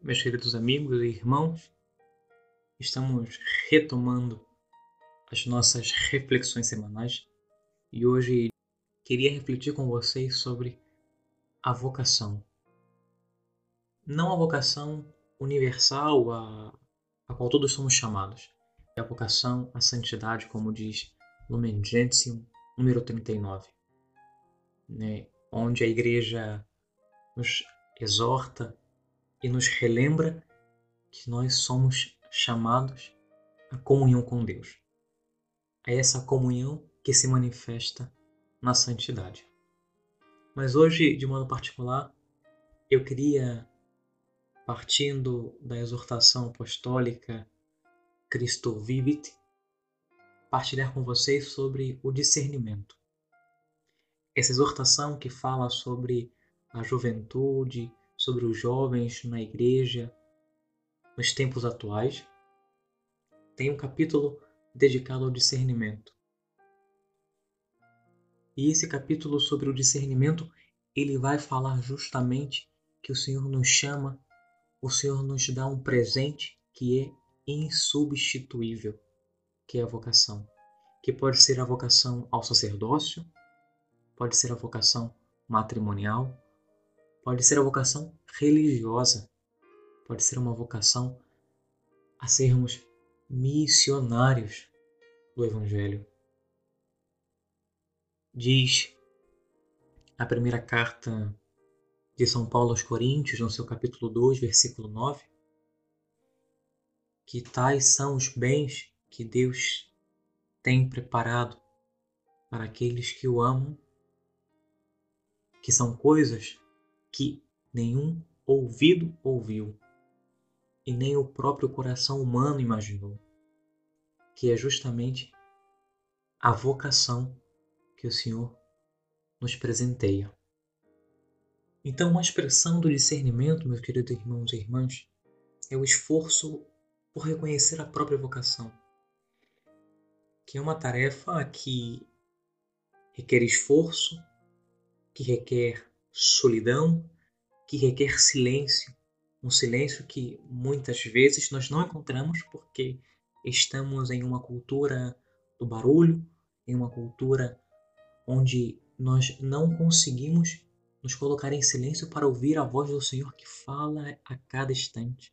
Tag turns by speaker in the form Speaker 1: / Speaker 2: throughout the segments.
Speaker 1: meus queridos amigos e irmãos, estamos retomando as nossas reflexões semanais e hoje queria refletir com vocês sobre a vocação. Não a vocação universal a, a qual todos somos chamados, é a vocação à santidade, como diz Lumen Gentium, número 39, né, onde a igreja nos exorta e nos relembra que nós somos chamados à comunhão com Deus. É essa comunhão que se manifesta na santidade. Mas hoje, de modo particular, eu queria, partindo da exortação apostólica Cristo Vivit, partilhar com vocês sobre o discernimento. Essa exortação que fala sobre a juventude, sobre os jovens na igreja nos tempos atuais, tem um capítulo dedicado ao discernimento. E esse capítulo sobre o discernimento, ele vai falar justamente que o Senhor nos chama, o Senhor nos dá um presente que é insubstituível, que é a vocação, que pode ser a vocação ao sacerdócio, pode ser a vocação matrimonial, pode ser a vocação religiosa, pode ser uma vocação a sermos missionários do Evangelho. Diz a primeira carta de São Paulo aos Coríntios, no seu capítulo 2, versículo 9, que tais são os bens que Deus tem preparado para aqueles que o amam, que são coisas que nenhum ouvido ouviu e nem o próprio coração humano imaginou, que é justamente a vocação que o Senhor nos presenteia. Então, uma expressão do discernimento, meus queridos irmãos e irmãs, é o esforço por reconhecer a própria vocação, que é uma tarefa que requer esforço, que requer solidão que requer silêncio, um silêncio que muitas vezes nós não encontramos porque estamos em uma cultura do barulho, em uma cultura onde nós não conseguimos nos colocar em silêncio para ouvir a voz do Senhor que fala a cada instante,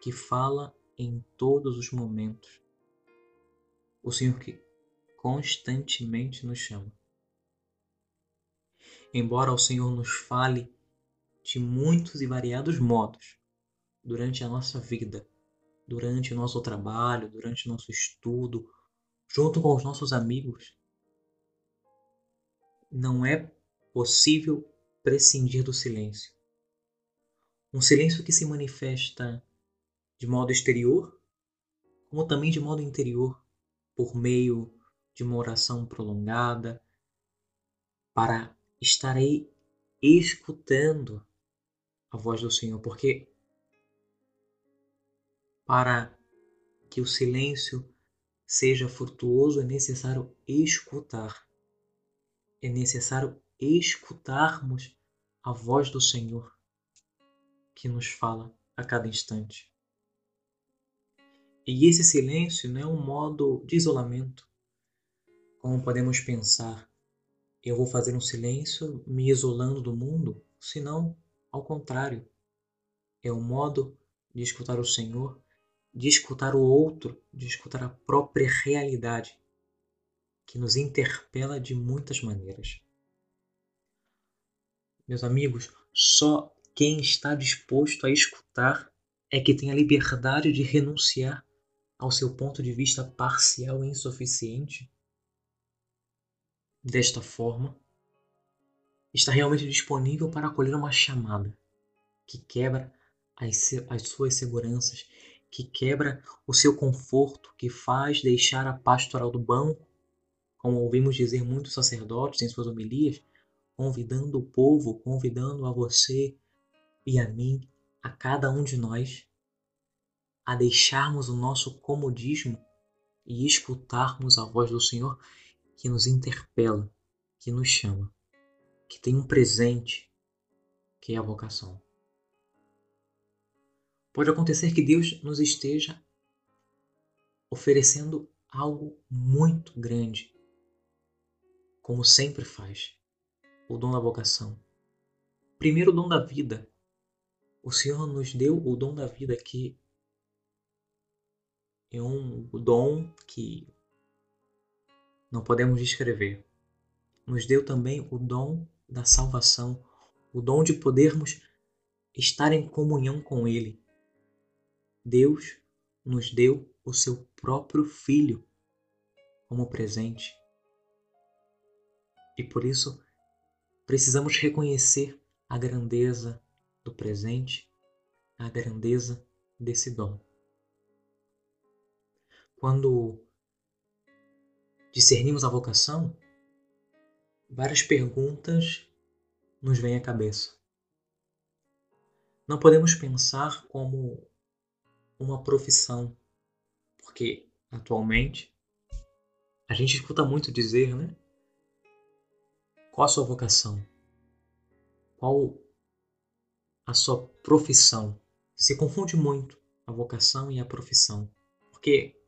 Speaker 1: que fala em todos os momentos. O Senhor que constantemente nos chama. Embora o Senhor nos fale de muitos e variados modos durante a nossa vida, durante o nosso trabalho, durante o nosso estudo, junto com os nossos amigos, não é possível prescindir do silêncio. Um silêncio que se manifesta de modo exterior, como também de modo interior, por meio de uma oração prolongada, para estar aí escutando a voz do Senhor, porque para que o silêncio seja frutuoso é necessário escutar. É necessário escutarmos a voz do Senhor que nos fala a cada instante. E esse silêncio não é um modo de isolamento, como podemos pensar eu vou fazer um silêncio me isolando do mundo, senão, ao contrário, é o modo de escutar o Senhor, de escutar o outro, de escutar a própria realidade, que nos interpela de muitas maneiras. Meus amigos, só quem está disposto a escutar é que tem a liberdade de renunciar ao seu ponto de vista parcial e insuficiente desta forma, está realmente disponível para acolher uma chamada que quebra as, as suas seguranças, que quebra o seu conforto, que faz deixar a pastoral do banco, como ouvimos dizer muitos sacerdotes em suas homilias, convidando o povo, convidando a você e a mim, a cada um de nós, a deixarmos o nosso comodismo e escutarmos a voz do Senhor que nos interpela, que nos chama, que tem um presente, que é a vocação. Pode acontecer que Deus nos esteja oferecendo algo muito grande, como sempre faz, o dom da vocação. Primeiro, o dom da vida. O Senhor nos deu o dom da vida que é um dom que não podemos descrever. Nos deu também o dom da salvação, o dom de podermos estar em comunhão com Ele. Deus nos deu o seu próprio Filho como presente. E por isso precisamos reconhecer a grandeza do presente, a grandeza desse dom. Quando discernimos a vocação, várias perguntas nos vêm à cabeça. Não podemos pensar como uma profissão, porque atualmente a gente escuta muito dizer, né? Qual a sua vocação? Qual a sua profissão? Se confunde muito a vocação e a profissão, porque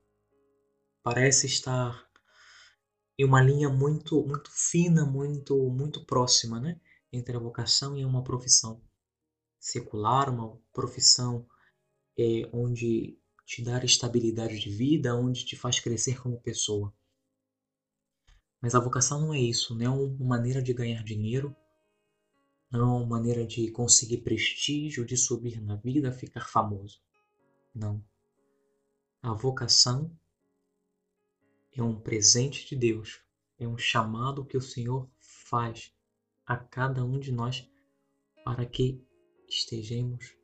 Speaker 1: parece estar em uma linha muito muito fina, muito muito próxima, né, entre a vocação e uma profissão secular, uma profissão é, onde te dá estabilidade de vida, onde te faz crescer como pessoa. Mas a vocação não é isso, não é uma maneira de ganhar dinheiro, não é uma maneira de conseguir prestígio, de subir na vida, ficar famoso. Não. A vocação é um presente de Deus, é um chamado que o Senhor faz a cada um de nós para que estejamos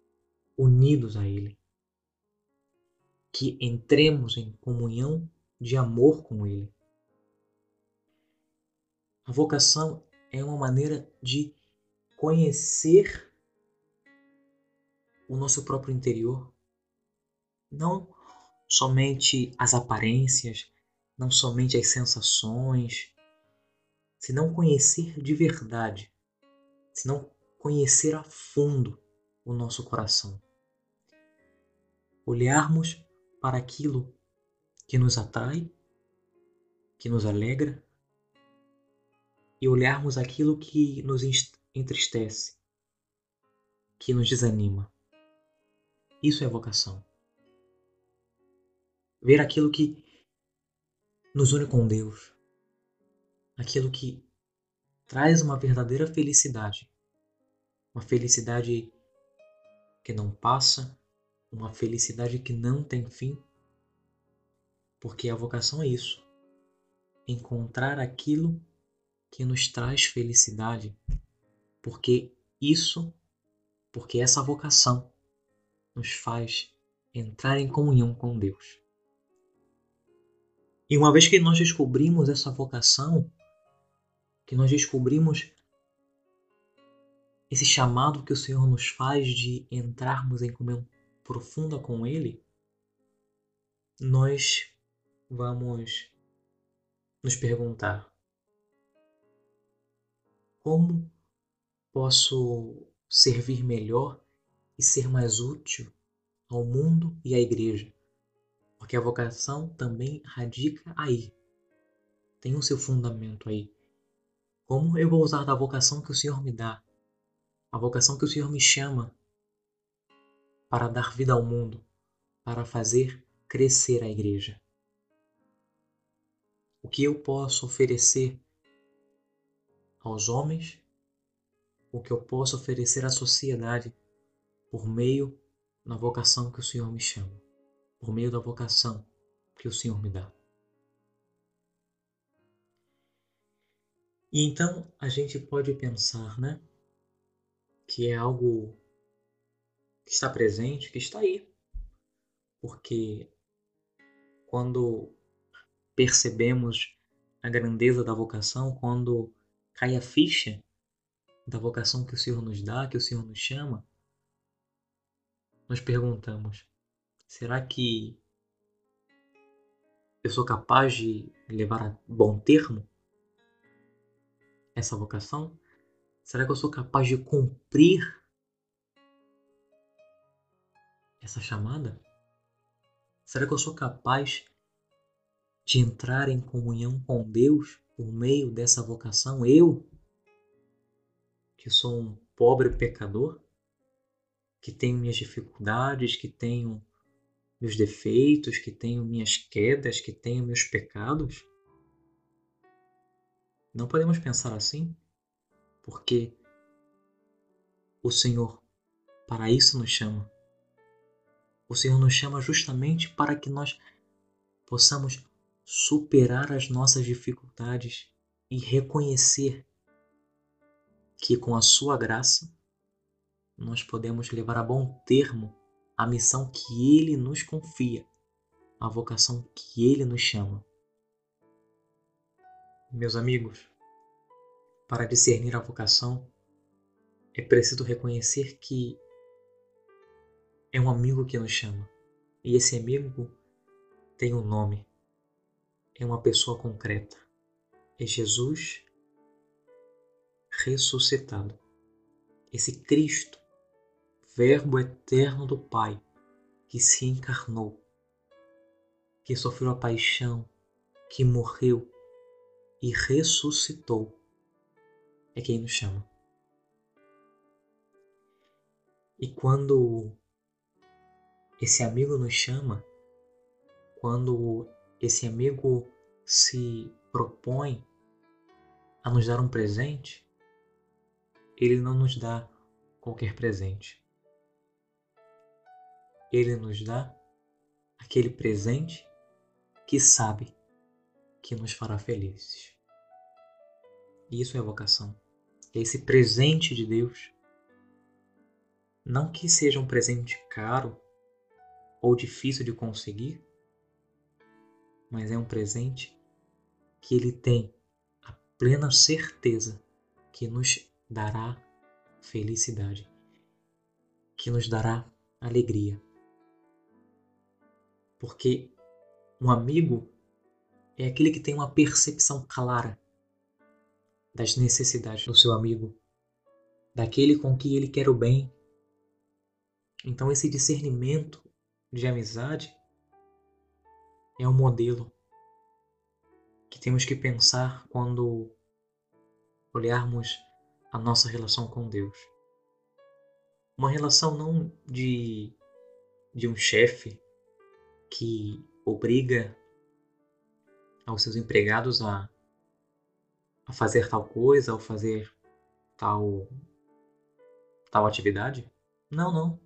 Speaker 1: unidos a Ele, que entremos em comunhão de amor com Ele. A vocação é uma maneira de conhecer o nosso próprio interior, não somente as aparências, não somente as sensações, senão conhecer de verdade, senão conhecer a fundo o nosso coração. Olharmos para aquilo que nos atrai, que nos alegra, e olharmos aquilo que nos entristece, que nos desanima. Isso é vocação. Ver aquilo que nos une com Deus, aquilo que traz uma verdadeira felicidade, uma felicidade que não passa, uma felicidade que não tem fim, porque a vocação é isso, encontrar aquilo que nos traz felicidade, porque isso, porque essa vocação nos faz entrar em comunhão com Deus. E uma vez que nós descobrimos essa vocação, que nós descobrimos esse chamado que o Senhor nos faz de entrarmos em comunhão profunda com Ele, nós vamos nos perguntar: como posso servir melhor e ser mais útil ao mundo e à igreja? Porque a vocação também radica aí. Tem o seu fundamento aí. Como eu vou usar da vocação que o Senhor me dá? A vocação que o Senhor me chama para dar vida ao mundo, para fazer crescer a igreja. O que eu posso oferecer aos homens, o que eu posso oferecer à sociedade por meio da vocação que o Senhor me chama por meio da vocação que o Senhor me dá. E então a gente pode pensar, né, que é algo que está presente, que está aí. Porque quando percebemos a grandeza da vocação, quando cai a ficha da vocação que o Senhor nos dá, que o Senhor nos chama, nós perguntamos: Será que eu sou capaz de levar a bom termo essa vocação? Será que eu sou capaz de cumprir essa chamada? Será que eu sou capaz de entrar em comunhão com Deus por meio dessa vocação? Eu, que sou um pobre pecador, que tenho minhas dificuldades, que tenho meus defeitos, que tenho minhas quedas, que tenho meus pecados? Não podemos pensar assim, porque o Senhor para isso nos chama. O Senhor nos chama justamente para que nós possamos superar as nossas dificuldades e reconhecer que com a Sua graça nós podemos levar a bom termo a missão que Ele nos confia, a vocação que Ele nos chama. Meus amigos, para discernir a vocação, é preciso reconhecer que é um amigo que nos chama. E esse amigo tem um nome. É uma pessoa concreta. É Jesus ressuscitado. Esse Cristo, Verbo eterno do Pai, que se encarnou, que sofreu a paixão, que morreu e ressuscitou, é quem nos chama. E quando esse amigo nos chama, quando esse amigo se propõe a nos dar um presente, ele não nos dá qualquer presente. Ele nos dá aquele presente que sabe que nos fará felizes. Isso é vocação. É esse presente de Deus. Não que seja um presente caro ou difícil de conseguir, mas é um presente que ele tem a plena certeza que nos dará felicidade, que nos dará alegria. Porque um amigo é aquele que tem uma percepção clara das necessidades do seu amigo, daquele com que ele quer o bem. Então, esse discernimento de amizade é um modelo que temos que pensar quando olharmos a nossa relação com Deus. Uma relação não de, de um chefe que obriga aos seus empregados a, a fazer tal coisa ou fazer tal, tal atividade. Não, não.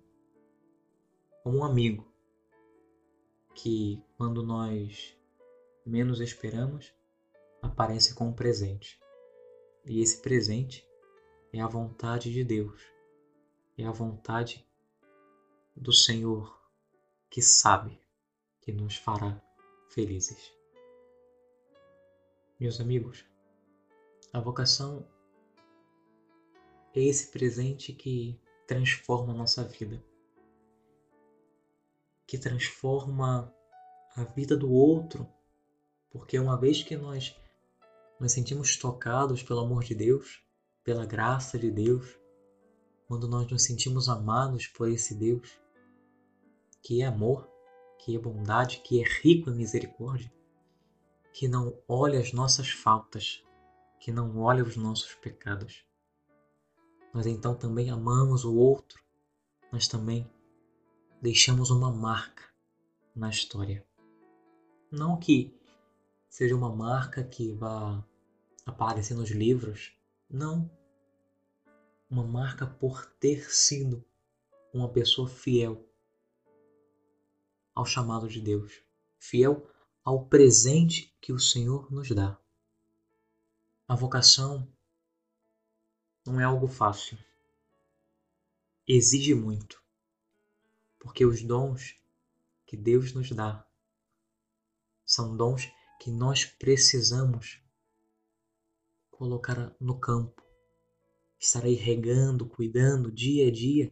Speaker 1: Como um amigo que, quando nós menos esperamos, aparece com um presente. E esse presente é a vontade de Deus, é a vontade do Senhor que sabe nos fará felizes. Meus amigos, a vocação é esse presente que transforma a nossa vida que transforma a vida do outro, porque uma vez que nós nos sentimos tocados pelo amor de Deus, pela graça de Deus, quando nós nos sentimos amados por esse Deus, que é amor, que é bondade, que é rico em misericórdia, que não olha as nossas faltas, que não olha os nossos pecados. Nós então também amamos o outro, nós também deixamos uma marca na história. Não que seja uma marca que vá aparecer nos livros, não. Uma marca por ter sido uma pessoa fiel ao chamado de Deus, fiel ao presente que o Senhor nos dá. A vocação não é algo fácil. Exige muito porque os dons que Deus nos dá são dons que nós precisamos colocar no campo, estar aí regando, cuidando dia a dia.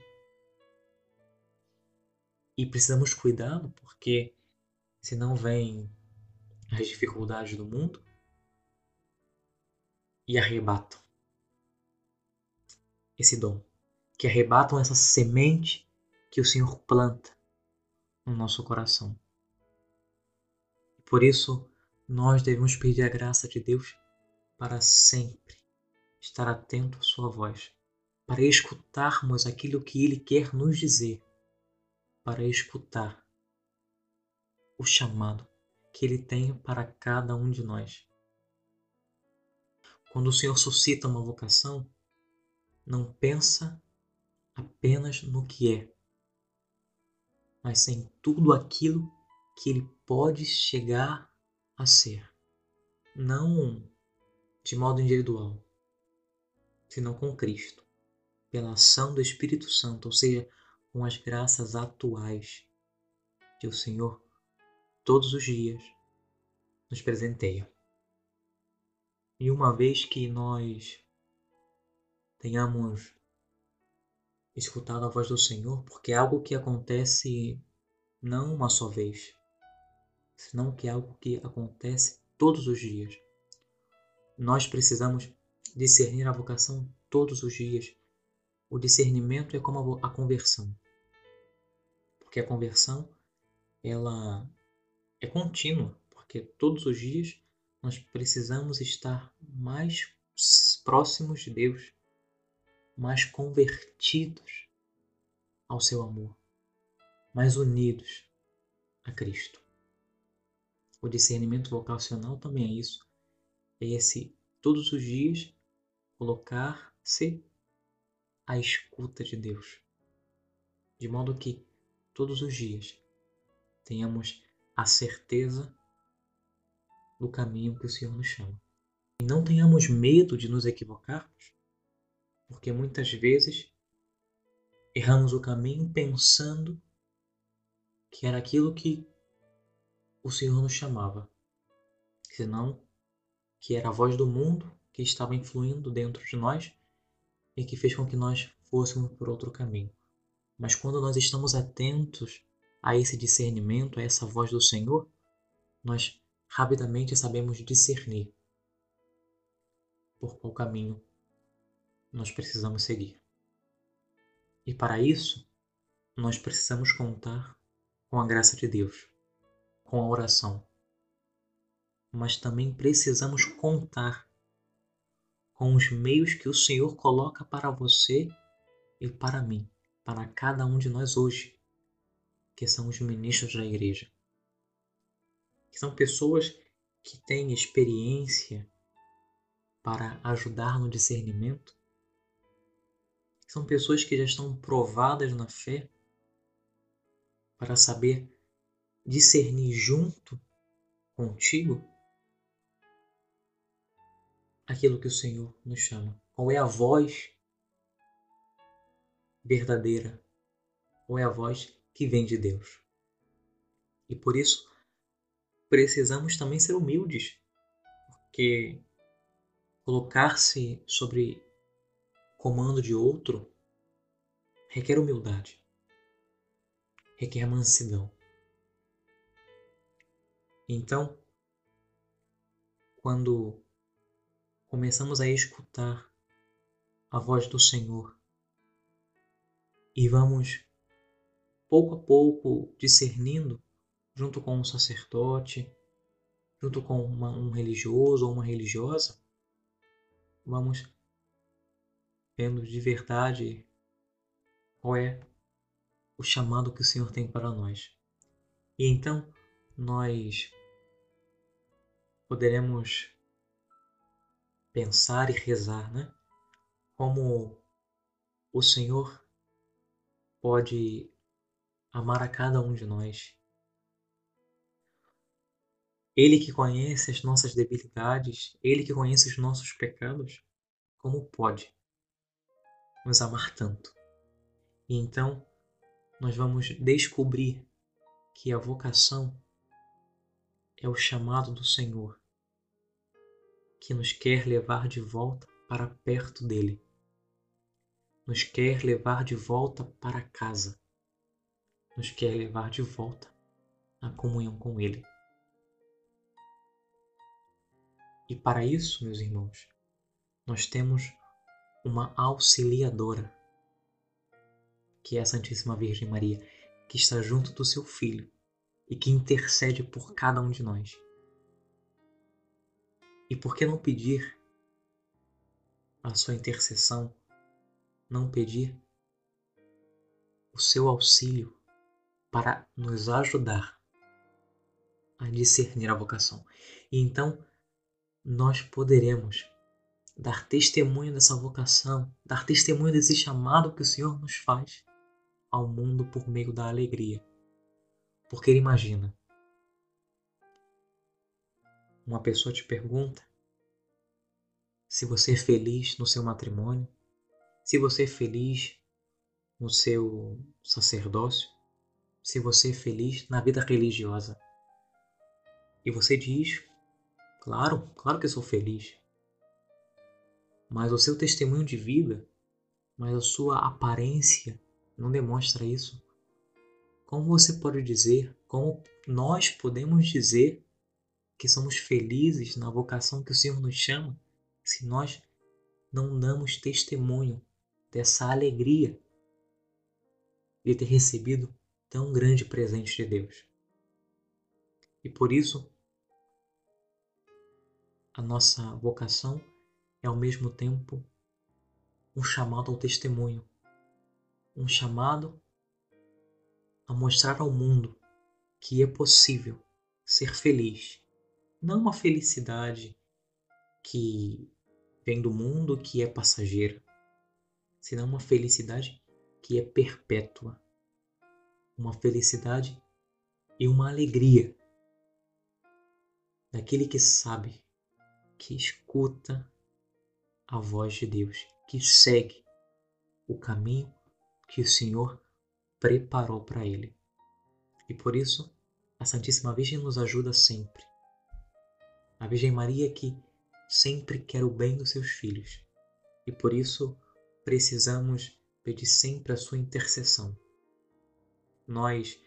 Speaker 1: E precisamos cuidá-lo porque senão vem as dificuldades do mundo e arrebatam esse dom, que arrebatam essa semente que o Senhor planta no nosso coração. Por isso, nós devemos pedir a graça de Deus para sempre estar atento à Sua voz, para escutarmos aquilo que Ele quer nos dizer, para escutar o chamado que Ele tem para cada um de nós. Quando o Senhor suscita uma vocação, não pensa apenas no que é, mas em tudo aquilo que ele pode chegar a ser. Não de modo individual, senão com Cristo, pela ação do Espírito Santo, ou seja, com as graças atuais que o Senhor todos os dias nos presenteia. E uma vez que nós tenhamos escutado a voz do Senhor, porque é algo que acontece não uma só vez, senão que é algo que acontece todos os dias. Nós precisamos discernir a vocação todos os dias. O discernimento é como a conversão. Porque a conversão ela é contínua, porque todos os dias nós precisamos estar mais próximos de Deus, mais convertidos ao seu amor, mais unidos a Cristo. O discernimento vocacional também é isso. É esse todos os dias colocar-se à escuta de Deus, de modo que todos os dias tenhamos a certeza do caminho que o Senhor nos chama. E não tenhamos medo de nos equivocarmos, porque muitas vezes erramos o caminho pensando que era aquilo que o Senhor nos chamava, senão que era a voz do mundo que estava influindo dentro de nós e que fez com que nós fôssemos por outro caminho. Mas quando nós estamos atentos a esse discernimento, a essa voz do Senhor, nós rapidamente sabemos discernir por qual caminho nós precisamos seguir. E para isso, nós precisamos contar com a graça de Deus, com a oração. Mas também precisamos contar com os meios que o Senhor coloca para você e para mim, para cada um de nós hoje, que são os ministros da igreja que são pessoas que têm experiência para ajudar no discernimento, são pessoas que já estão provadas na fé para saber discernir junto contigo aquilo que o Senhor nos chama. Qual é a voz verdadeira? Qual é a voz que vem de Deus? E por isso precisamos também ser humildes, porque colocar-se sobre comando de outro requer humildade, requer mansidão. Então, quando começamos a escutar a voz do Senhor e vamos pouco a pouco discernindo junto com um sacerdote, junto com uma, um religioso ou uma religiosa, vamos vendo de verdade qual é o chamado que o Senhor tem para nós. E então nós poderemos pensar e rezar, né? Como o Senhor pode amar a cada um de nós ele que conhece as nossas debilidades, Ele que conhece os nossos pecados, como pode nos amar tanto? E então nós vamos descobrir que a vocação é o chamado do Senhor, que nos quer levar de volta para perto dele, nos quer levar de volta para casa, nos quer levar de volta à comunhão com Ele. E para isso, meus irmãos, nós temos uma auxiliadora, que é a Santíssima Virgem Maria. que está junto do seu Filho e que intercede por cada um de nós. E por que não pedir a sua intercessão, não pedir o seu auxílio para nos ajudar a discernir a vocação? E então nós poderemos dar testemunho dessa vocação, dar testemunho desse chamado que o Senhor nos faz ao mundo por meio da alegria. Porque ele imagina, uma pessoa te pergunta se você é feliz no seu matrimônio, se você é feliz no seu sacerdócio, se você é feliz na vida religiosa. E você diz: Claro, claro que eu sou feliz mas o seu testemunho de vida, mas a sua aparência não demonstra isso. Como você pode dizer, como nós podemos dizer que somos felizes na vocação que o Senhor nos chama, se nós não damos testemunho dessa alegria de ter recebido tão grande presente de Deus? E por isso, a nossa vocação é ao mesmo tempo um chamado ao testemunho, um chamado a mostrar ao mundo que é possível ser feliz. Não uma felicidade que vem do mundo, que é passageira, senão uma felicidade que é perpétua. Uma felicidade e uma alegria daquele que sabe, que escuta a voz de Deus, que segue o caminho que o Senhor preparou para ele. E por isso, a Santíssima Virgem nos ajuda sempre. A Virgem Maria que sempre quer o bem dos seus filhos. E por isso precisamos pedir sempre a sua intercessão. Nós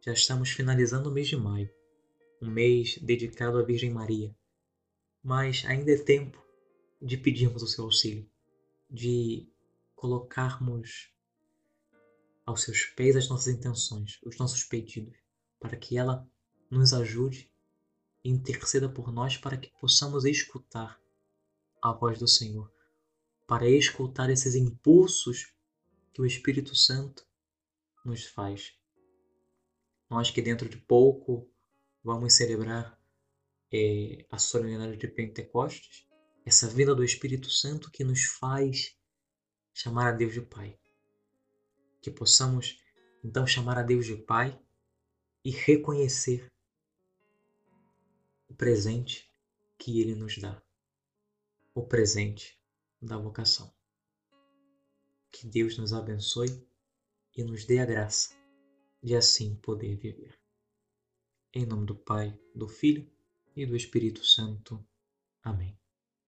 Speaker 1: já estamos finalizando o mês de maio, um mês dedicado à Virgem Maria. Mas ainda é tempo de pedirmos o seu auxílio, de colocarmos aos seus pés as nossas intenções, os nossos pedidos, para que ela nos ajude e interceda por nós para que possamos escutar a voz do Senhor, para escutar esses impulsos que o Espírito Santo nos faz. Nós que dentro de pouco vamos celebrar é, a solenidade de Pentecostes, essa vinda do Espírito Santo que nos faz chamar a Deus de Pai. Que possamos então chamar a Deus de Pai e reconhecer o presente que Ele nos dá, o presente da vocação. Que Deus nos abençoe e nos dê a graça de assim poder viver. Em nome do Pai, do Filho e do Espírito Santo. Amém.